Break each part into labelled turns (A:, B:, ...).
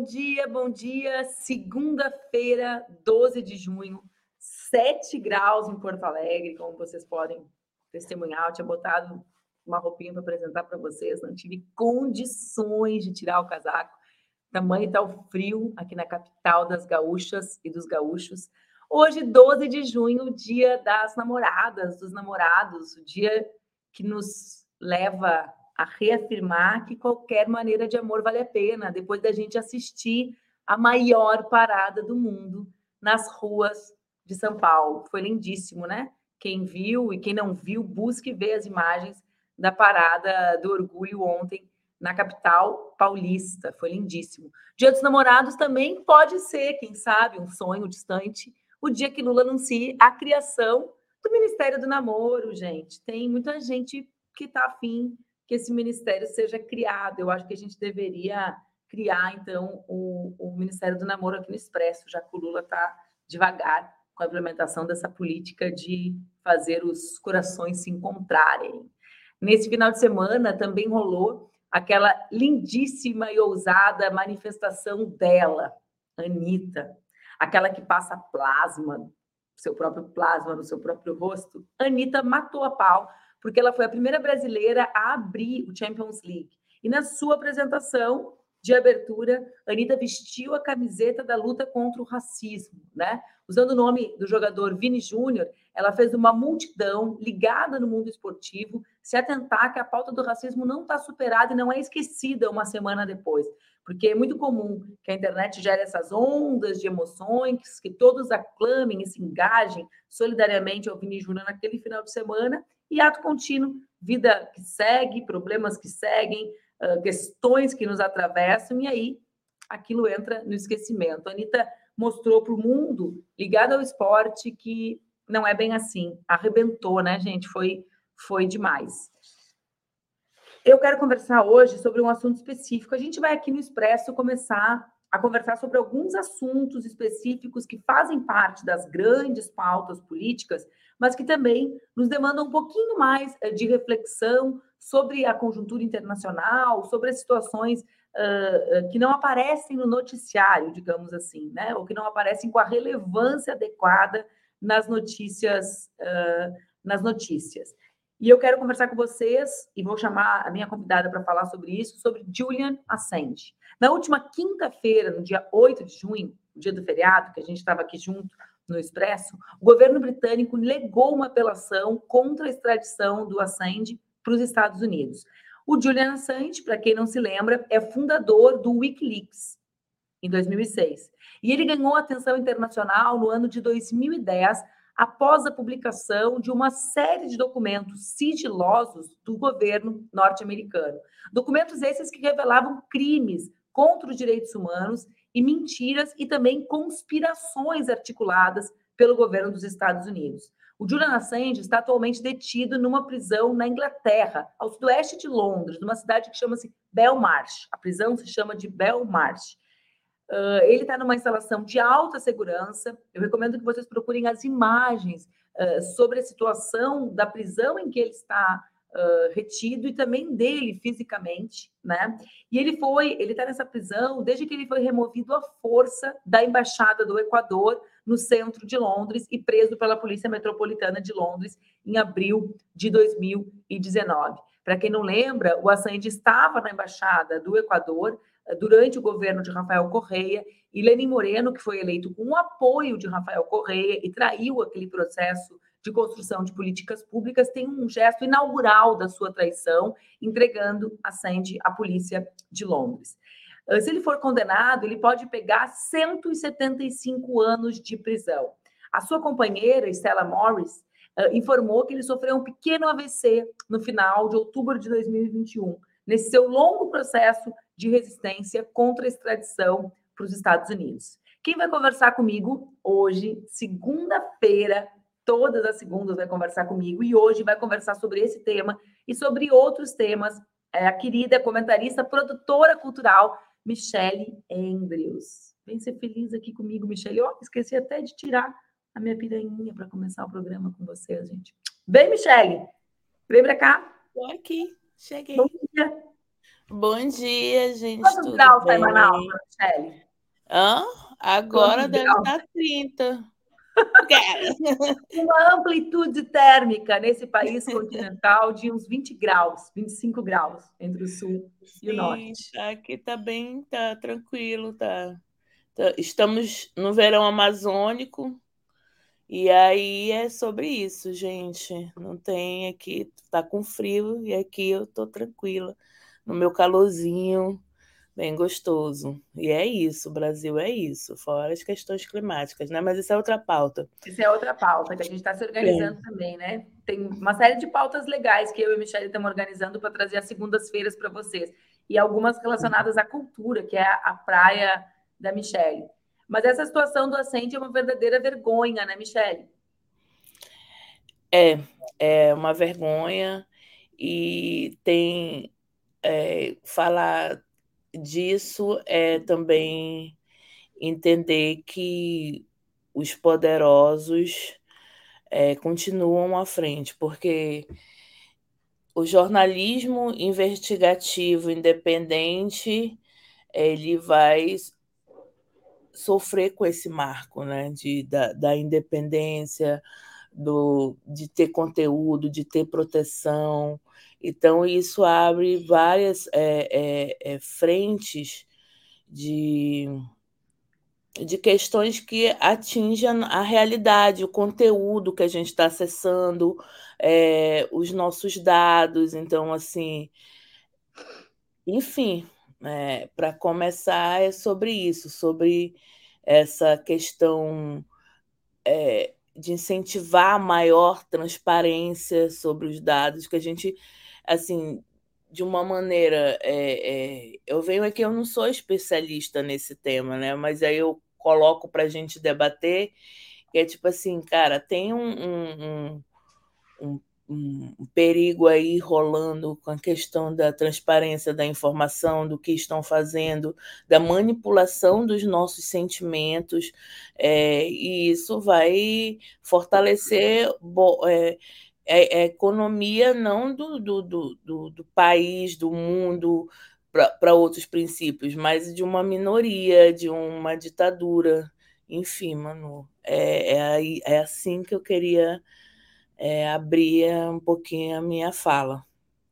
A: Bom dia, bom dia. Segunda-feira, 12 de junho, 7 graus em Porto Alegre, como vocês podem testemunhar. Eu tinha botado uma roupinha para apresentar para vocês, não tive condições de tirar o casaco. Tamanho está o frio aqui na capital das gaúchas e dos gaúchos. Hoje, 12 de junho, dia das namoradas, dos namorados, o dia que nos leva a reafirmar que qualquer maneira de amor vale a pena, depois da gente assistir a maior parada do mundo nas ruas de São Paulo. Foi lindíssimo, né? Quem viu e quem não viu, busque ver as imagens da parada do orgulho ontem na capital paulista. Foi lindíssimo. Dia dos Namorados também pode ser, quem sabe, um sonho distante, o dia que Lula anuncie a criação do Ministério do Namoro, gente. Tem muita gente que está afim que esse ministério seja criado. Eu acho que a gente deveria criar, então, o, o Ministério do Namoro aqui no Expresso, já que o Lula está devagar com a implementação dessa política de fazer os corações se encontrarem. Nesse final de semana também rolou aquela lindíssima e ousada manifestação dela, Anitta, aquela que passa plasma, seu próprio plasma no seu próprio rosto. Anitta matou a pau porque ela foi a primeira brasileira a abrir o Champions League. E na sua apresentação de abertura, Anitta vestiu a camiseta da luta contra o racismo, né? Usando o nome do jogador Vini Júnior, ela fez uma multidão ligada no mundo esportivo se atentar que a pauta do racismo não está superada e não é esquecida uma semana depois. Porque é muito comum que a internet gere essas ondas de emoções, que todos aclamem e se engajem solidariamente ao Vini Júnior naquele final de semana e ato contínuo, vida que segue, problemas que seguem, questões que nos atravessam, e aí aquilo entra no esquecimento. A Anitta mostrou para o mundo, ligado ao esporte, que não é bem assim. Arrebentou, né, gente? Foi, foi demais. Eu quero conversar hoje sobre um assunto específico. A gente vai aqui no Expresso começar a conversar sobre alguns assuntos específicos que fazem parte das grandes pautas políticas, mas que também nos demandam um pouquinho mais eh, de reflexão sobre a conjuntura internacional, sobre as situações uh, que não aparecem no noticiário, digamos assim, né? ou que não aparecem com a relevância adequada nas notícias. Uh, nas notícias. E eu quero conversar com vocês, e vou chamar a minha convidada para falar sobre isso, sobre Julian Assange. Na última quinta-feira, no dia 8 de junho, dia do feriado, que a gente estava aqui junto no Expresso, o governo britânico legou uma apelação contra a extradição do Assange para os Estados Unidos. O Julian Assange, para quem não se lembra, é fundador do Wikileaks em 2006. E ele ganhou atenção internacional no ano de 2010 após a publicação de uma série de documentos sigilosos do governo norte-americano. Documentos esses que revelavam crimes contra os direitos humanos e mentiras e também conspirações articuladas pelo governo dos Estados Unidos. O Julian Assange está atualmente detido numa prisão na Inglaterra, ao sudoeste de Londres, numa cidade que chama-se Belmarsh. A prisão se chama de Belmarsh. Uh, ele está numa instalação de alta segurança. Eu recomendo que vocês procurem as imagens uh, sobre a situação da prisão em que ele está retido e também dele fisicamente, né? E ele foi, ele está nessa prisão desde que ele foi removido à força da embaixada do Equador no centro de Londres e preso pela Polícia Metropolitana de Londres em abril de 2019. Para quem não lembra, o Assange estava na embaixada do Equador durante o governo de Rafael Correia, e Lenin Moreno, que foi eleito com o apoio de Rafael Correia e traiu aquele processo de construção de políticas públicas, tem um gesto inaugural da sua traição, entregando a Sandy à polícia de Londres. Ah, se ele for condenado, ele pode pegar 175 anos de prisão. A sua companheira, Stella Morris, ah, informou que ele sofreu um pequeno AVC no final de outubro de 2021, nesse seu longo processo de resistência contra a extradição para os Estados Unidos. Quem vai conversar comigo hoje, segunda-feira, todas as segundas vai conversar comigo e hoje vai conversar sobre esse tema e sobre outros temas. É a querida comentarista, produtora cultural, Michele Andrews. Vem ser feliz aqui comigo, Michele. Oh, esqueci até de tirar a minha piranha para começar o programa com vocês, gente. Vem, Michele. Vem para cá.
B: Estou aqui. Cheguei.
A: Bom dia.
B: Bom dia, gente.
A: Quantos graus está em Manaus, Michele?
B: Hã? Agora Quantos deve graus? estar 30.
A: Uma amplitude térmica nesse país continental de uns 20 graus, 25 graus entre o sul Sim, e o norte.
B: Aqui tá bem, tá tranquilo, tá. tá. Estamos no verão amazônico, e aí é sobre isso, gente. Não tem aqui, tá com frio, e aqui eu tô tranquila, no meu calorzinho bem gostoso. E é isso, o Brasil é isso, fora as questões climáticas, né? Mas isso é outra pauta.
A: Isso é outra pauta que a gente está se organizando é. também, né? Tem uma série de pautas legais que eu e a Michelle estamos organizando para trazer às segundas-feiras para vocês. E algumas relacionadas à cultura, que é a praia da Michelle. Mas essa situação do acende é uma verdadeira vergonha, né, Michelle?
B: É, é uma vergonha e tem é, falar disso é também entender que os poderosos é, continuam à frente, porque o jornalismo investigativo independente ele vai sofrer com esse marco né, de, da, da independência, do, de ter conteúdo, de ter proteção, então, isso abre várias é, é, frentes de, de questões que atingem a realidade, o conteúdo que a gente está acessando, é, os nossos dados. Então, assim, enfim, é, para começar, é sobre isso, sobre essa questão é, de incentivar maior transparência sobre os dados, que a gente assim, de uma maneira. É, é, eu venho aqui, eu não sou especialista nesse tema, né? Mas aí eu coloco para a gente debater, que é tipo assim, cara, tem um, um, um, um, perigo aí rolando com a questão da transparência da informação, do que estão fazendo, da manipulação dos nossos sentimentos, é, e isso vai fortalecer. É, é, é economia não do, do, do, do, país, do mundo, para outros princípios, mas de uma minoria, de uma ditadura. Enfim, Manu, é, é, é assim que eu queria é, abrir um pouquinho a minha fala.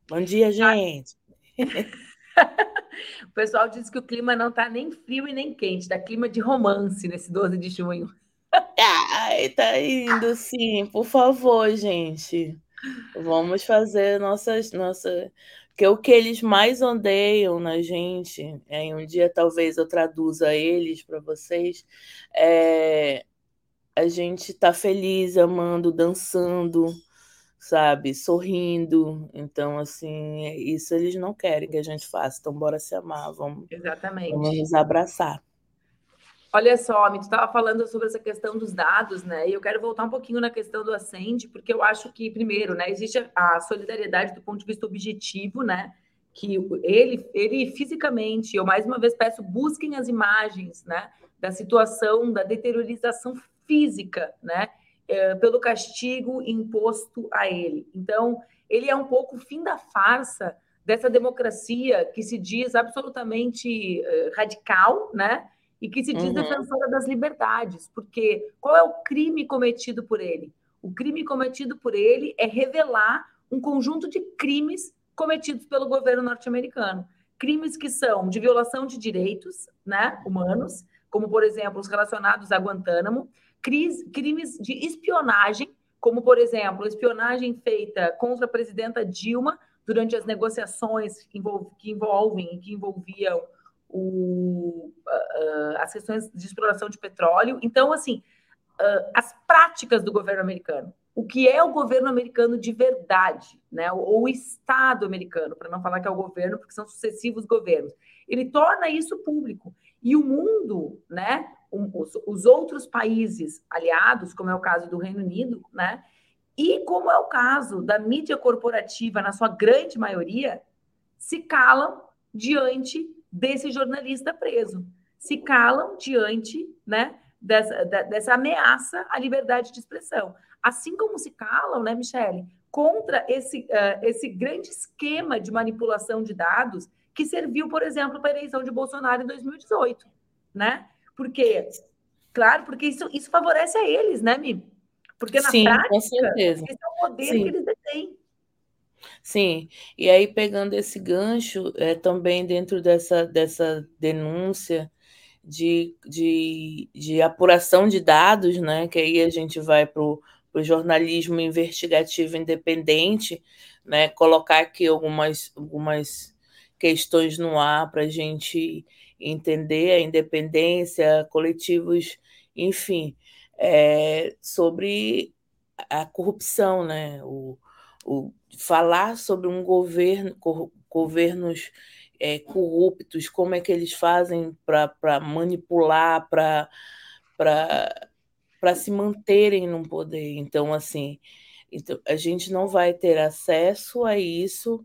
B: Bom dia, gente.
A: o pessoal diz que o clima não está nem frio e nem quente, está clima de romance nesse 12 de junho.
B: Ai, tá indo, sim. Por favor, gente. Vamos fazer nossas, nossa, que o que eles mais odeiam na gente, é, um dia talvez eu traduza eles para vocês, é a gente tá feliz, amando, dançando, sabe, sorrindo. Então, assim, é isso eles não querem que a gente faça. Então, bora se amar, vamos,
A: Exatamente.
B: vamos nos abraçar.
A: Olha só, tu estava falando sobre essa questão dos dados, né? E eu quero voltar um pouquinho na questão do Ascend, porque eu acho que, primeiro, né, existe a solidariedade do ponto de vista objetivo, né? Que ele, ele fisicamente, eu mais uma vez peço, busquem as imagens, né? Da situação, da deteriorização física, né? É, pelo castigo imposto a ele. Então, ele é um pouco o fim da farsa dessa democracia que se diz absolutamente uh, radical, né? E que se diz uhum. defensora das liberdades, porque qual é o crime cometido por ele? O crime cometido por ele é revelar um conjunto de crimes cometidos pelo governo norte-americano. Crimes que são de violação de direitos né, humanos, como, por exemplo, os relacionados a Guantánamo, crimes de espionagem, como, por exemplo, espionagem feita contra a presidenta Dilma durante as negociações que envolvem, que envolviam o, uh, as questões de exploração de petróleo. Então, assim, uh, as práticas do governo americano. O que é o governo americano de verdade, né? Ou o Estado americano, para não falar que é o governo, porque são sucessivos governos. Ele torna isso público. E o mundo, né? os, os outros países aliados, como é o caso do Reino Unido, né? E como é o caso da mídia corporativa, na sua grande maioria, se calam diante desse jornalista preso. Se calam diante né, dessa, dessa ameaça à liberdade de expressão. Assim como se calam, né, Michele, contra esse, uh, esse grande esquema de manipulação de dados que serviu, por exemplo, para a eleição de Bolsonaro em 2018, né? Porque, claro, porque isso, isso favorece a eles, né, Mi? Porque na
B: Sim,
A: prática,
B: com certeza.
A: esse é o poder
B: Sim.
A: que eles detêm.
B: Sim, e aí pegando esse gancho, é, também dentro dessa, dessa denúncia de, de, de apuração de dados, né, que aí a gente vai para o jornalismo investigativo independente, né, colocar aqui algumas, algumas questões no ar para a gente entender a independência, coletivos, enfim, é, sobre a corrupção, né, o, o falar sobre um governo, governos é, corruptos, como é que eles fazem para manipular, para se manterem no poder. Então, assim, então, a gente não vai ter acesso a isso.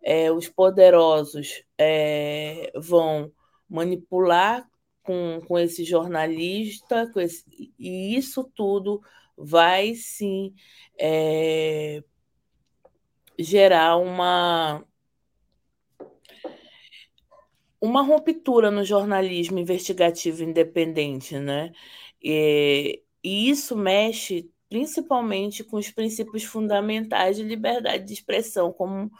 B: É, os poderosos é, vão manipular com, com esse jornalista, com esse, e isso tudo vai sim é, gerar uma uma ruptura no jornalismo investigativo independente, né? E, e, isso mexe principalmente com os princípios fundamentais de liberdade de expressão, como,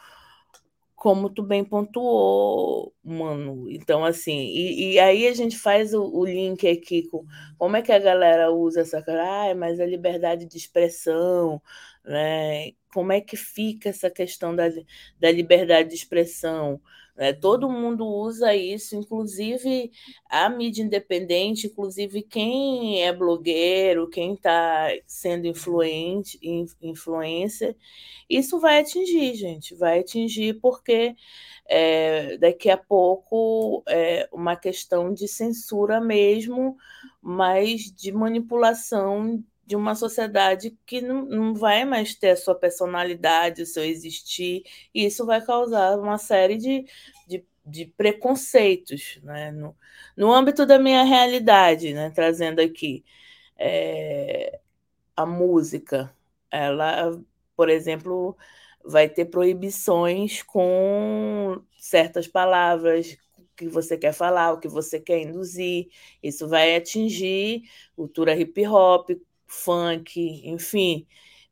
B: como tu bem pontuou, mano. Então, assim, e, e aí a gente faz o, o, link aqui com como é que a galera usa essa ah, mas a liberdade de expressão, né? Como é que fica essa questão da, da liberdade de expressão? Né? Todo mundo usa isso, inclusive a mídia independente, inclusive quem é blogueiro, quem está sendo influente, influencer, isso vai atingir, gente, vai atingir porque é, daqui a pouco é uma questão de censura mesmo, mas de manipulação de uma sociedade que não, não vai mais ter a sua personalidade, o seu existir, e isso vai causar uma série de, de, de preconceitos né? no, no âmbito da minha realidade, né? trazendo aqui é, a música. Ela, por exemplo, vai ter proibições com certas palavras, que você quer falar, o que você quer induzir. Isso vai atingir cultura hip hop, funk, enfim,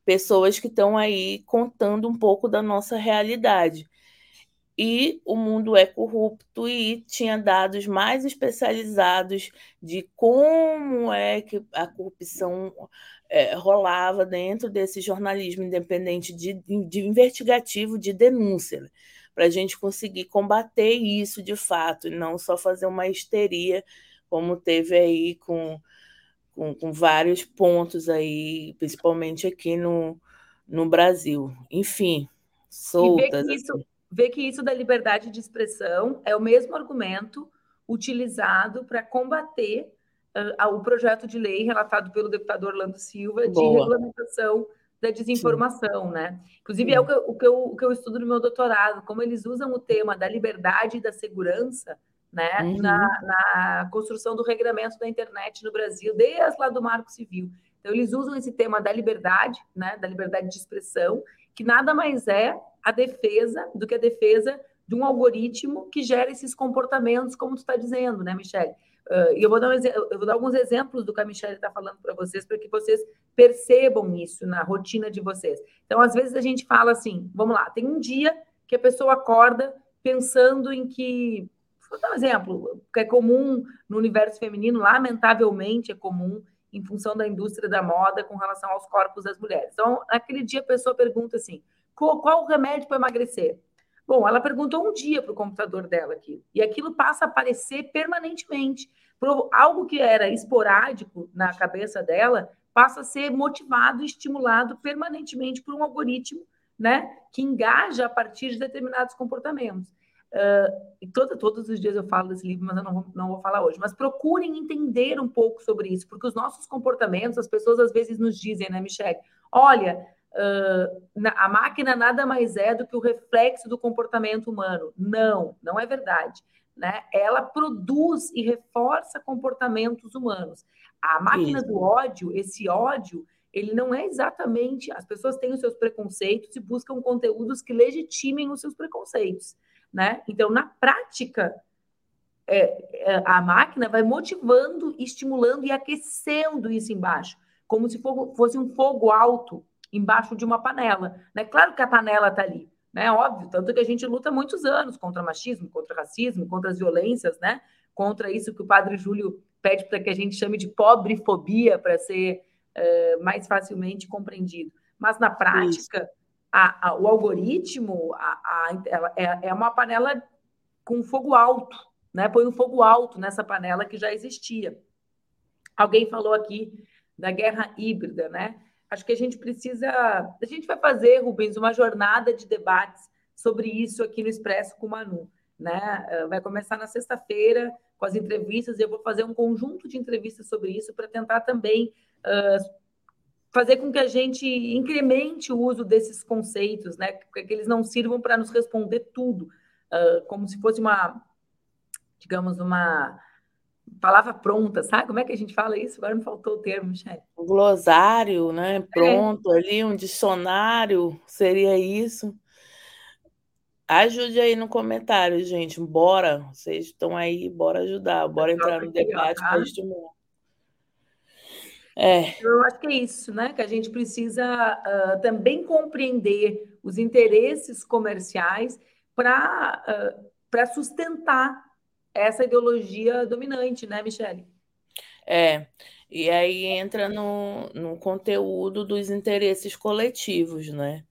B: pessoas que estão aí contando um pouco da nossa realidade. E o mundo é corrupto e tinha dados mais especializados de como é que a corrupção é, rolava dentro desse jornalismo independente de, de investigativo de denúncia, né? para a gente conseguir combater isso de fato, e não só fazer uma histeria, como teve aí com com, com vários pontos aí, principalmente aqui no, no Brasil. Enfim, soltas.
A: E ver que, isso, assim. ver que isso da liberdade de expressão é o mesmo argumento utilizado para combater uh, o projeto de lei relatado pelo deputado Orlando Silva de Boa. regulamentação da desinformação, Sim. né? Inclusive, Sim. é o que, eu, o, que eu, o que eu estudo no meu doutorado, como eles usam o tema da liberdade e da segurança né, uhum. na, na, construção do regramento da internet no Brasil, desde lá do Marco Civil. Então, eles usam esse tema da liberdade, né, da liberdade de expressão, que nada mais é a defesa do que a defesa de um algoritmo que gera esses comportamentos, como tu está dizendo, né, Michelle? Uh, e eu vou, dar um, eu vou dar alguns exemplos do que a Michelle está falando para vocês, para que vocês percebam isso na rotina de vocês. Então, às vezes a gente fala assim, vamos lá, tem um dia que a pessoa acorda pensando em que Vou dar um exemplo, que é comum no universo feminino, lamentavelmente é comum em função da indústria da moda com relação aos corpos das mulheres. Então, naquele dia a pessoa pergunta assim: qual, qual o remédio para emagrecer? Bom, ela perguntou um dia para o computador dela aqui, e aquilo passa a aparecer permanentemente. Algo que era esporádico na cabeça dela passa a ser motivado e estimulado permanentemente por um algoritmo né, que engaja a partir de determinados comportamentos. Uh, e todo, todos os dias eu falo desse livro, mas eu não vou, não vou falar hoje. Mas procurem entender um pouco sobre isso, porque os nossos comportamentos, as pessoas às vezes nos dizem, né, Michelle? Olha, uh, na, a máquina nada mais é do que o reflexo do comportamento humano. Não, não é verdade. Né? Ela produz e reforça comportamentos humanos. A máquina isso. do ódio, esse ódio, ele não é exatamente. As pessoas têm os seus preconceitos e buscam conteúdos que legitimem os seus preconceitos. Né? Então, na prática, é, é, a máquina vai motivando, estimulando e aquecendo isso embaixo, como se fosse um fogo alto embaixo de uma panela. Né? Claro que a panela está ali, né? Óbvio, tanto que a gente luta muitos anos contra machismo, contra racismo, contra as violências, né? Contra isso que o padre Júlio pede para que a gente chame de pobrefobia para ser uh, mais facilmente compreendido. Mas na prática, a, a, o algoritmo a, é, é uma panela com fogo alto, né? Põe um fogo alto nessa panela que já existia. Alguém falou aqui da guerra híbrida, né? Acho que a gente precisa. A gente vai fazer, Rubens, uma jornada de debates sobre isso aqui no Expresso com o Manu. Né? Eh, vai começar na sexta-feira com as entrevistas, e eu vou fazer um conjunto de entrevistas sobre isso para tentar também uh, fazer com que a gente incremente o uso desses conceitos, né? Que eles não sirvam para nos responder tudo, uh, como se fosse uma, digamos, uma palavra pronta, sabe? Como é que a gente fala isso? Agora me faltou o termo, Michelle.
B: Um glossário, né? É. Pronto, é. ali, um dicionário, seria isso. Ajude aí no comentário, gente. Bora, vocês estão aí, bora ajudar, bora entrar no debate para estimular.
A: É. Eu acho que é isso, né? Que a gente precisa uh, também compreender os interesses comerciais para uh, sustentar essa ideologia dominante, né, Michele?
B: É, e aí entra no, no conteúdo dos interesses coletivos, né?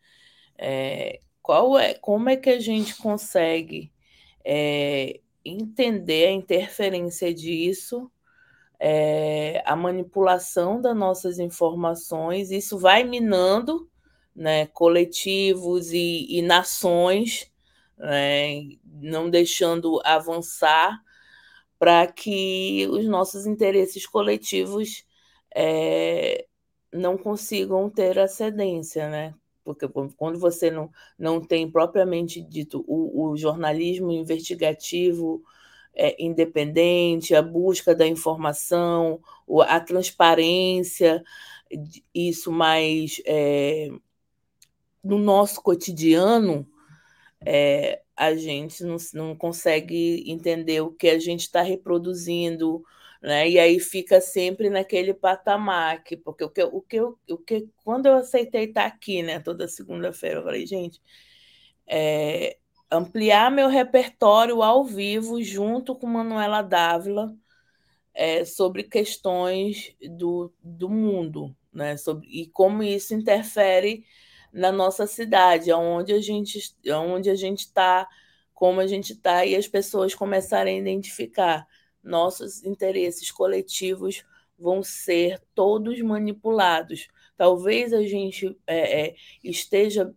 B: É, qual é, como é que a gente consegue é, entender a interferência disso, é, a manipulação das nossas informações, isso vai minando né, coletivos e, e nações né, não deixando avançar para que os nossos interesses coletivos é, não consigam ter ascendência, né? Porque quando você não, não tem propriamente dito o, o jornalismo investigativo é, independente, a busca da informação, a transparência, isso mais é, no nosso cotidiano, é, a gente não, não consegue entender o que a gente está reproduzindo, né? E aí fica sempre naquele patamar, que, porque o que, o que, o que quando eu aceitei estar tá aqui, né, toda segunda-feira, eu falei, gente, é, ampliar meu repertório ao vivo junto com Manuela Dávila é, sobre questões do, do mundo, né? Sobre, e como isso interfere na nossa cidade, onde a gente onde a gente está, como a gente está, e as pessoas começarem a identificar nossos interesses coletivos vão ser todos manipulados. Talvez a gente é, é, esteja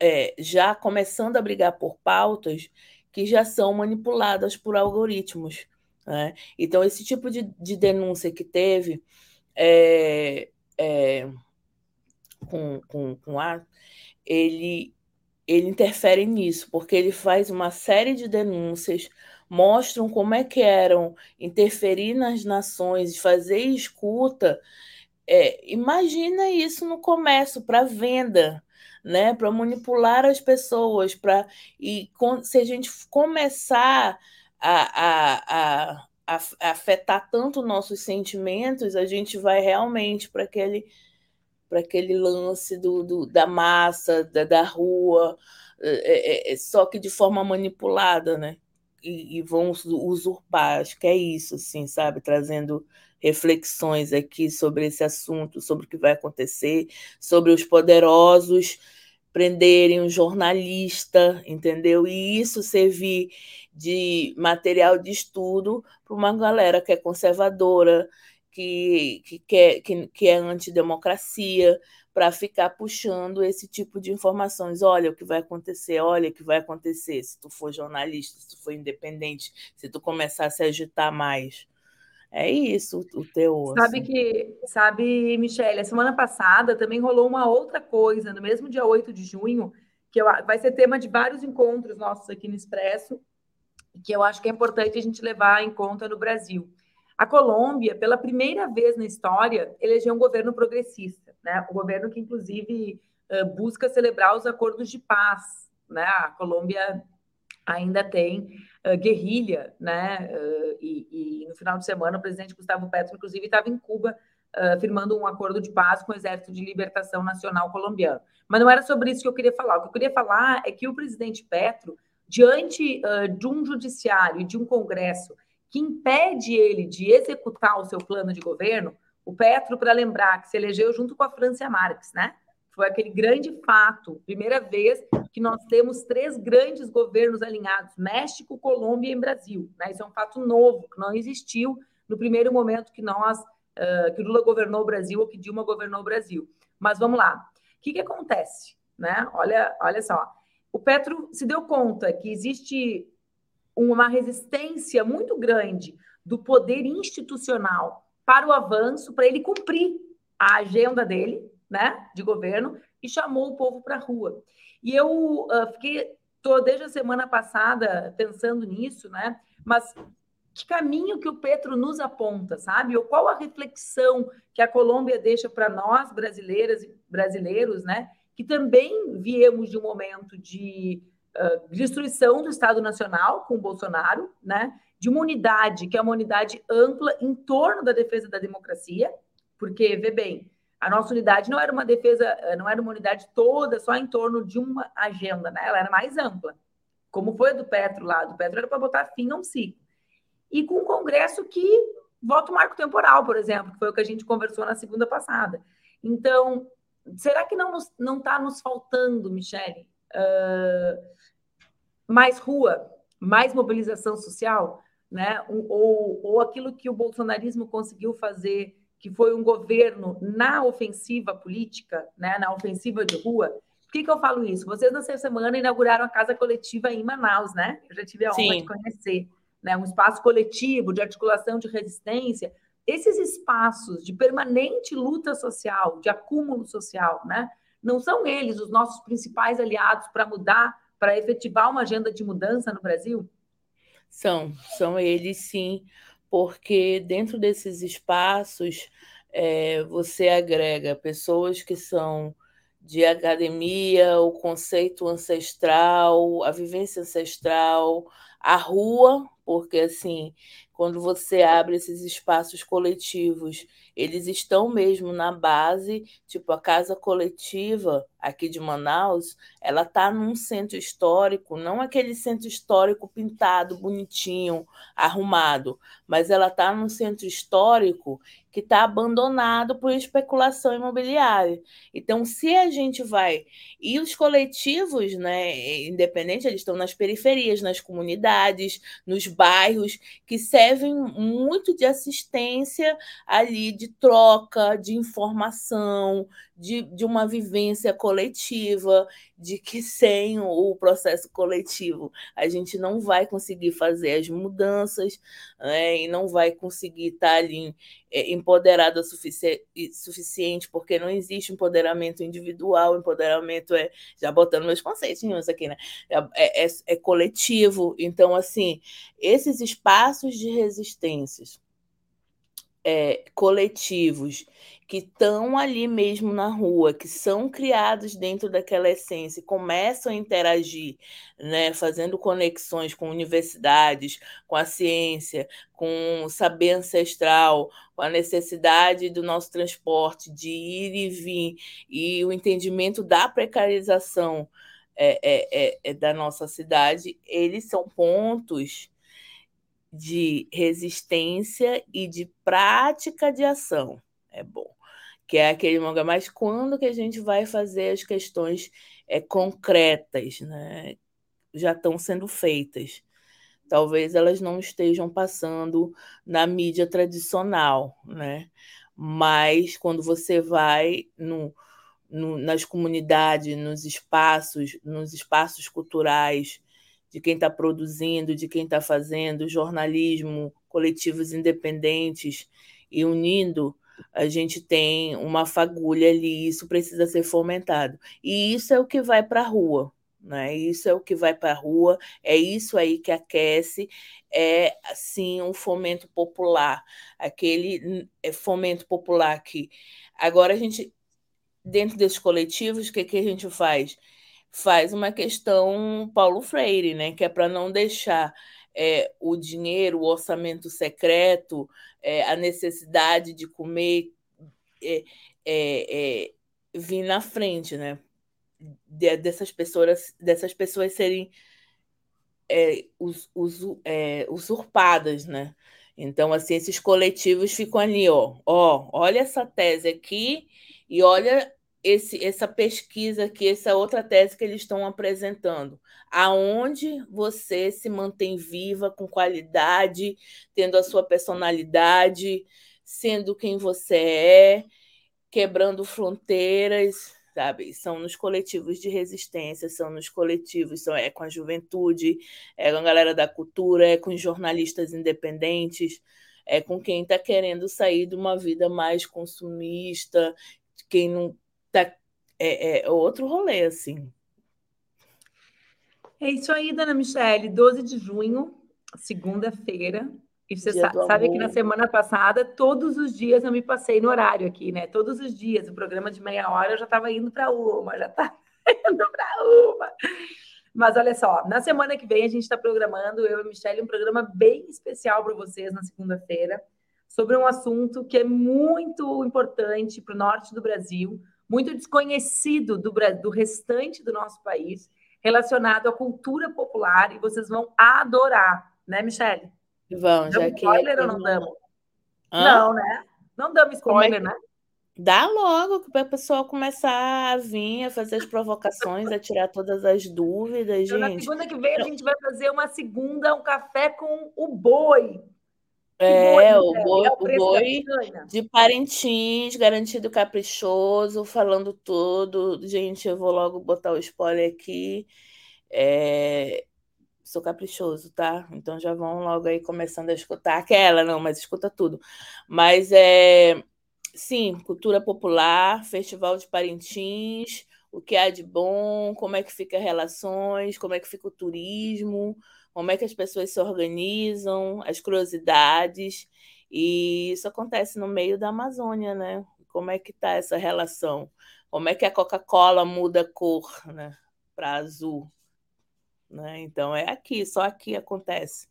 B: é, já começando a brigar por pautas que já são manipuladas por algoritmos. Né? Então, esse tipo de, de denúncia que teve é, é, com, com, com a ele, ele interfere nisso, porque ele faz uma série de denúncias, mostram como é que eram interferir nas nações, fazer escuta. É, imagina isso no comércio para venda, né? Para manipular as pessoas, para e se a gente começar a, a, a, a afetar tanto nossos sentimentos, a gente vai realmente para aquele para aquele lance do, do, da massa, da, da rua, é, é, só que de forma manipulada, né? E, e, vão usurpar, acho que é isso, assim, sabe? Trazendo reflexões aqui sobre esse assunto, sobre o que vai acontecer, sobre os poderosos prenderem um jornalista, entendeu? E isso servir de material de estudo para uma galera que é conservadora, que, que, quer, que, que é antidemocracia, para ficar puxando esse tipo de informações. Olha o que vai acontecer, olha o que vai acontecer se tu for jornalista, se tu for independente, se tu começar a se agitar mais. É isso o teu.
A: Sabe assim. que, sabe, Michelle, a semana passada também rolou uma outra coisa, no mesmo dia 8 de junho, que eu, vai ser tema de vários encontros nossos aqui no Expresso, que eu acho que é importante a gente levar em conta no Brasil. A Colômbia, pela primeira vez na história, elegeu um governo progressista, né? O governo que, inclusive, busca celebrar os acordos de paz, né? A Colômbia ainda tem uh, guerrilha, né? Uh, e, e, no final de semana o presidente Gustavo Petro, inclusive, estava em Cuba uh, firmando um acordo de paz com o Exército de Libertação Nacional colombiano. Mas não era sobre isso que eu queria falar. O que eu queria falar é que o presidente Petro, diante de um judiciário e de um Congresso que impede ele de executar o seu plano de governo, o Petro, para lembrar que se elegeu junto com a Francia Marques, né? Foi aquele grande fato, primeira vez que nós temos três grandes governos alinhados: México, Colômbia e Brasil. Né? Isso é um fato novo, que não existiu no primeiro momento que nós, uh, que Lula governou o Brasil ou que Dilma governou o Brasil. Mas vamos lá. O que, que acontece? Né? Olha, olha só. O Petro se deu conta que existe uma resistência muito grande do poder institucional para o avanço, para ele cumprir a agenda dele, né, de governo, e chamou o povo para a rua. E eu uh, fiquei, tô desde a semana passada pensando nisso, né, mas que caminho que o Petro nos aponta, sabe? Ou qual a reflexão que a Colômbia deixa para nós, brasileiras e brasileiros, né, que também viemos de um momento de uh, destruição do Estado Nacional com o Bolsonaro, né? de uma unidade que é uma unidade ampla em torno da defesa da democracia, porque, vê bem, a nossa unidade não era uma defesa, eh, não era uma unidade toda só em torno de uma agenda, né? Ela era mais ampla, como foi a do Petro lá. Do Petro era para botar fim a um ciclo. E com um Congresso que vota o marco temporal, por exemplo, que foi o que a gente conversou na segunda passada. Então, será que não está não tá nos faltando, Michele, uh, mais rua, mais mobilização social? né? ou, ou aquilo que o bolsonarismo conseguiu fazer, que foi um governo na ofensiva política, né? na ofensiva de rua. Por que, que eu falo isso? Vocês, nessa semana, inauguraram a Casa Coletiva em Manaus, né? Eu já tive a honra Sim. de conhecer. Né? Um espaço coletivo de articulação de resistência. Esses espaços de permanente luta social, de acúmulo social, né? não são eles os nossos principais aliados para mudar, para efetivar uma agenda de mudança no Brasil?
B: São, são eles sim, porque dentro desses espaços é, você agrega pessoas que são de academia, o conceito ancestral, a vivência ancestral, a rua, porque assim, quando você abre esses espaços coletivos, eles estão mesmo na base, tipo a casa coletiva aqui de Manaus, ela está num centro histórico, não aquele centro histórico pintado, bonitinho, arrumado, mas ela está num centro histórico que está abandonado por especulação imobiliária. Então, se a gente vai. E os coletivos, né, independente, eles estão nas periferias, nas comunidades, nos bairros, que servem muito de assistência ali, de troca, de informação, de, de uma vivência coletiva, de que sem o processo coletivo a gente não vai conseguir fazer as mudanças né, e não vai conseguir estar ali é, empoderada sufici suficiente, porque não existe empoderamento individual, empoderamento é, já botando meus conceitos aqui, né? É, é, é coletivo. Então, assim, esses espaços de resistências é, coletivos que estão ali mesmo na rua, que são criados dentro daquela essência, começam a interagir, né, fazendo conexões com universidades, com a ciência, com o saber ancestral, com a necessidade do nosso transporte de ir e vir, e o entendimento da precarização é, é, é, é da nossa cidade, eles são pontos de resistência e de prática de ação. É bom. Que é aquele manga, mas quando que a gente vai fazer as questões é, concretas, né? Já estão sendo feitas. Talvez elas não estejam passando na mídia tradicional, né? Mas quando você vai no, no, nas comunidades, nos espaços, nos espaços culturais, de quem está produzindo, de quem está fazendo, jornalismo, coletivos independentes e unindo, a gente tem uma fagulha ali, isso precisa ser fomentado. E isso é o que vai para a rua. Né? Isso é o que vai para a rua, é isso aí que aquece, é assim um fomento popular, aquele é, fomento popular que agora a gente, dentro desses coletivos, o que, que a gente faz? Faz uma questão Paulo Freire, né? Que é para não deixar é, o dinheiro, o orçamento secreto, é, a necessidade de comer é, é, é vir na frente, né? De, dessas pessoas, dessas pessoas serem é, us, us, usurpadas, né? Então, assim, esses coletivos ficam ali, ó, ó, olha essa tese aqui e olha esse, essa pesquisa aqui, essa outra tese que eles estão apresentando, aonde você se mantém viva com qualidade, tendo a sua personalidade, sendo quem você é, quebrando fronteiras, sabe? São nos coletivos de resistência, são nos coletivos, são, é com a juventude, é com a galera da cultura, é com os jornalistas independentes, é com quem está querendo sair de uma vida mais consumista, quem não tá, é, é outro rolê, assim.
A: É isso aí, dona Michele. 12 de junho, segunda-feira. E você sa sabe amor. que na semana passada, todos os dias eu me passei no horário aqui, né? Todos os dias. O programa de meia hora eu já estava indo para uma, já estava indo para uma. Mas olha só, na semana que vem a gente está programando, eu e a Michelle, um programa bem especial para vocês na segunda-feira, sobre um assunto que é muito importante para o norte do Brasil, muito desconhecido do, do restante do nosso país, relacionado à cultura popular, e vocês vão adorar, né, Michele?
B: Vão, já
A: que. Spoiler ou não damos? Hã? Não, né? Não damos é spoiler, é né?
B: Dá logo para o pessoal começar a vir, a fazer as provocações, a tirar todas as dúvidas, então,
A: gente. Na segunda que vem, a gente vai fazer uma segunda, um café com o boi.
B: É, o boi, é o, o boi de Parintins, garantido caprichoso, falando tudo. Gente, eu vou logo botar o spoiler aqui. É, sou caprichoso, tá? Então já vão logo aí começando a escutar aquela, não, mas escuta tudo. Mas é sim, cultura popular, Festival de Parintins, o que há de bom, como é que fica relações, como é que fica o turismo como é que as pessoas se organizam, as curiosidades, e isso acontece no meio da Amazônia, né? Como é que está essa relação? Como é que a Coca-Cola muda a cor né, para azul? Né? Então é aqui, só aqui acontece.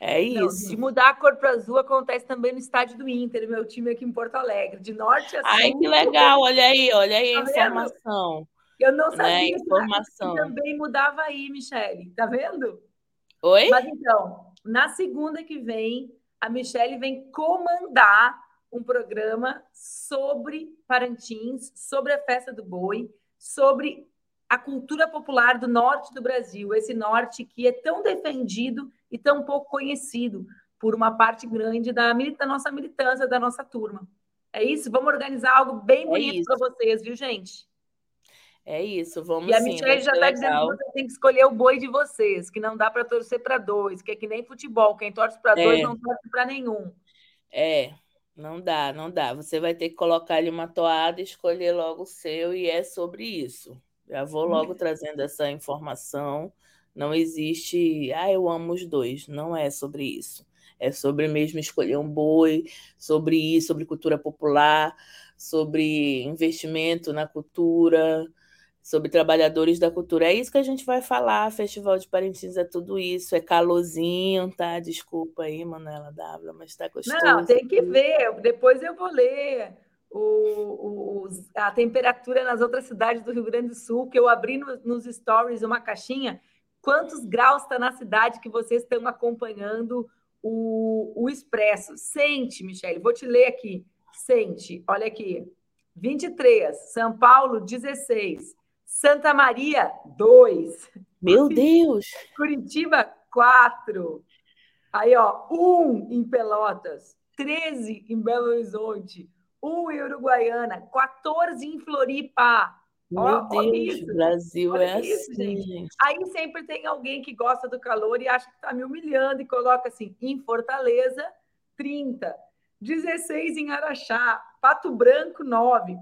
B: É isso. Não,
A: de mudar a cor para azul acontece também no estádio do Inter, meu time aqui em Porto Alegre, de norte a sul.
B: Ai, que legal! Olha aí, olha aí a tá informação.
A: Eu não né, sabia né? informação. que também mudava aí, Michele. Tá vendo?
B: Oi?
A: Mas então, na segunda que vem, a Michelle vem comandar um programa sobre Parintins, sobre a festa do boi, sobre a cultura popular do norte do Brasil, esse norte que é tão defendido e tão pouco conhecido por uma parte grande da, da nossa militância, da nossa turma. É isso? Vamos organizar algo bem é bonito é para vocês, viu, gente?
B: É isso, vamos
A: E a
B: Michelle
A: já está dizendo que você tem que escolher o boi de vocês, que não dá para torcer para dois, que é que nem futebol, quem torce para é. dois não torce para nenhum.
B: É, não dá, não dá. Você vai ter que colocar ali uma toada e escolher logo o seu, e é sobre isso. Já vou logo trazendo essa informação. Não existe, ah, eu amo os dois. Não é sobre isso. É sobre mesmo escolher um boi, sobre isso, sobre cultura popular, sobre investimento na cultura, sobre trabalhadores da cultura. É isso que a gente vai falar. Festival de Parintins é tudo isso. É calorzinho, tá? Desculpa aí, Manuela W, mas tá gostoso.
A: Não, tem que ver. Depois eu vou ler o, o, a temperatura nas outras cidades do Rio Grande do Sul, que eu abri no, nos stories uma caixinha. Quantos graus está na cidade que vocês estão acompanhando o, o Expresso? Sente, Michele, vou te ler aqui. Sente, olha aqui. 23, São Paulo, 16, Santa Maria, 2.
B: Meu Deus!
A: Curitiba, 4. Aí, ó, 1 um em Pelotas, 13 em Belo Horizonte, 1 um em Uruguaiana, 14 em Floripa.
B: Meu ó, Deus, o Brasil olha é isso, assim, gente.
A: Aí sempre tem alguém que gosta do calor e acha que está me humilhando e coloca assim, em Fortaleza, 30. 16 em Araxá, Pato Branco, 9.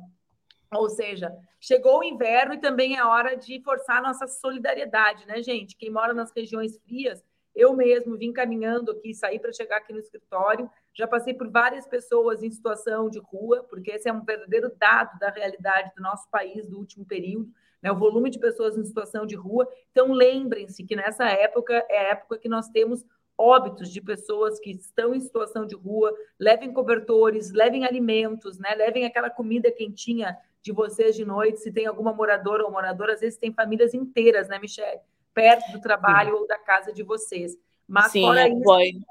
A: Ou seja, chegou o inverno e também é hora de forçar nossa solidariedade, né, gente? Quem mora nas regiões frias, eu mesmo vim caminhando aqui, saí para chegar aqui no escritório, já passei por várias pessoas em situação de rua, porque esse é um verdadeiro dado da realidade do nosso país do último período. né? O volume de pessoas em situação de rua. Então, lembrem-se que nessa época é a época que nós temos óbitos de pessoas que estão em situação de rua. Levem cobertores, levem alimentos, né? Levem aquela comida quentinha de vocês de noite. Se tem alguma moradora ou morador, às vezes tem famílias inteiras, né, Michelle? Perto do trabalho Sim. ou da casa de vocês. Mas
B: Sim, fora apoio. isso.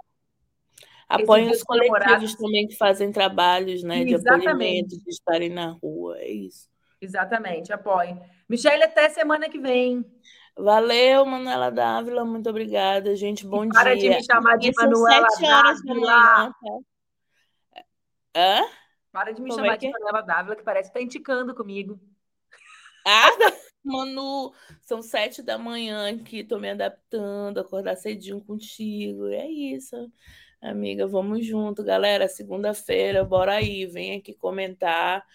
B: Apoiem os coletivos também que fazem trabalhos né, de acolhimento, de estarem na rua. É isso.
A: Exatamente, apoiem. Michelle, até semana que vem.
B: Valeu, Manuela Dávila, muito obrigada, gente. Bom e para
A: dia. Para de me chamar de Manuela Dávila.
B: Tá? Hã?
A: Para de me Como chamar é que... de Manuela Dávila, que parece que está indicando comigo.
B: Ah, Manu, são sete da manhã que estou me adaptando, acordar cedinho contigo. É isso. Amiga, vamos junto, galera. Segunda-feira, bora aí, vem aqui comentar,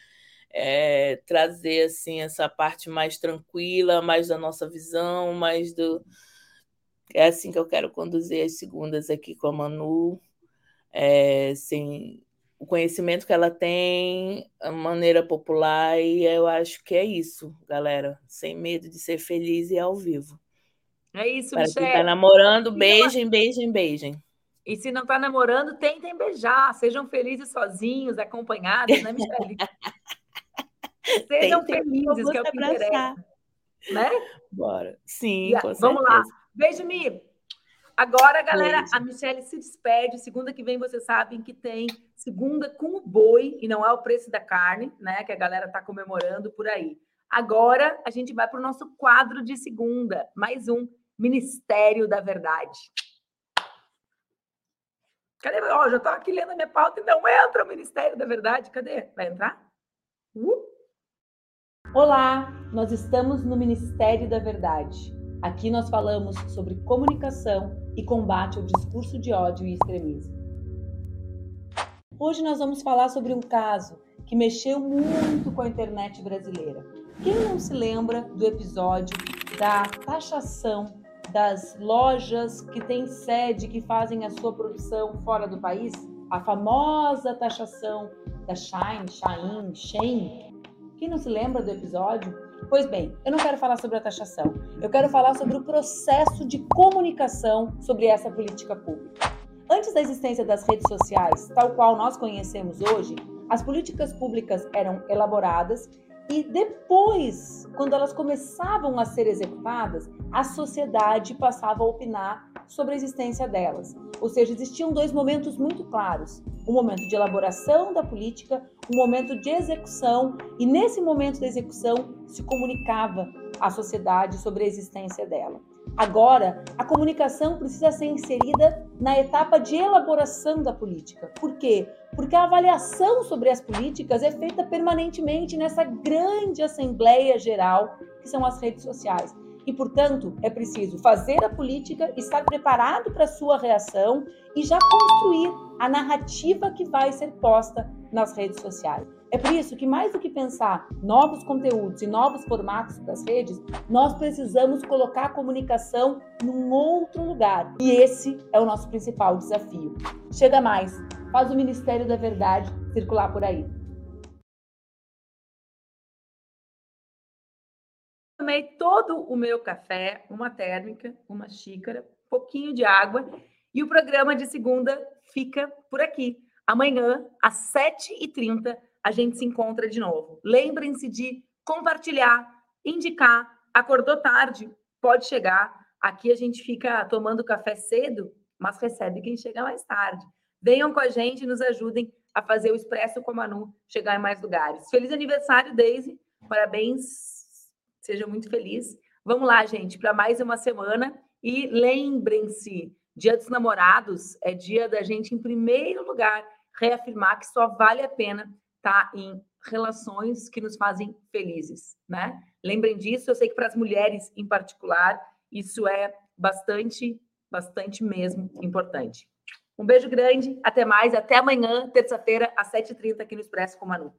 B: é, trazer assim essa parte mais tranquila, mais da nossa visão, mais do. É assim que eu quero conduzir as segundas aqui com a Manu, é, sem o conhecimento que ela tem, a maneira popular, e eu acho que é isso, galera. Sem medo de ser feliz e ao vivo.
A: É isso,
B: Para Michelle. quem tá namorando, beijem, beijem, beijem.
A: E se não está namorando, tentem beijar. Sejam felizes sozinhos, acompanhados, né, Michelle? Sejam felizes, que é o que interessa. Né?
B: Bora. Sim,
A: com Vamos certeza. lá. Beijo, Mi. Agora, galera, Beijo. a Michelle se despede. Segunda que vem, vocês sabem que tem segunda com o boi, e não é o preço da carne, né? Que a galera está comemorando por aí. Agora, a gente vai para o nosso quadro de segunda. Mais um Ministério da Verdade. Cadê? Ó, já estava aqui lendo a minha pauta e não entra o Ministério da Verdade. Cadê? Vai entrar? Uh. Olá, nós estamos no Ministério da Verdade. Aqui nós falamos sobre comunicação e combate ao discurso de ódio e extremismo. Hoje nós vamos falar sobre um caso que mexeu muito com a internet brasileira. Quem não se lembra do episódio da taxação das lojas que têm sede, que fazem a sua produção fora do país, a famosa taxação da Shine, Shine, Shein. Quem não se lembra do episódio? Pois bem, eu não quero falar sobre a taxação, eu quero falar sobre o processo de comunicação sobre essa política pública. Antes da existência das redes sociais, tal qual nós conhecemos hoje, as políticas públicas eram elaboradas e depois, quando elas começavam a ser executadas, a sociedade passava a opinar sobre a existência delas. Ou seja, existiam dois momentos muito claros: um momento de elaboração da política, um momento de execução, e nesse momento da execução se comunicava à sociedade sobre a existência dela. Agora, a comunicação precisa ser inserida na etapa de elaboração da política. Por quê? Porque a avaliação sobre as políticas é feita permanentemente nessa grande assembleia geral que são as redes sociais. E, portanto, é preciso fazer a política, estar preparado para a sua reação e já construir a narrativa que vai ser posta nas redes sociais. É por isso que, mais do que pensar novos conteúdos e novos formatos das redes, nós precisamos colocar a comunicação num outro lugar. E esse é o nosso principal desafio. Chega mais, faz o Ministério da Verdade circular por aí. Tomei todo o meu café, uma térmica, uma xícara, pouquinho de água e o programa de segunda fica por aqui. Amanhã, às 7h30, a gente se encontra de novo. Lembrem-se de compartilhar, indicar. Acordou tarde, pode chegar. Aqui a gente fica tomando café cedo, mas recebe quem chega mais tarde. Venham com a gente e nos ajudem a fazer o Expresso com a Manu chegar em mais lugares. Feliz aniversário, Daisy. Parabéns. Seja muito feliz. Vamos lá, gente, para mais uma semana. E lembrem-se, Dia dos Namorados é dia da gente, em primeiro lugar, reafirmar que só vale a pena está em relações que nos fazem felizes, né? Lembrem disso, eu sei que para as mulheres em particular, isso é bastante, bastante mesmo importante. Um beijo grande, até mais, até amanhã, terça-feira, às 7h30 aqui no Expresso com Manu.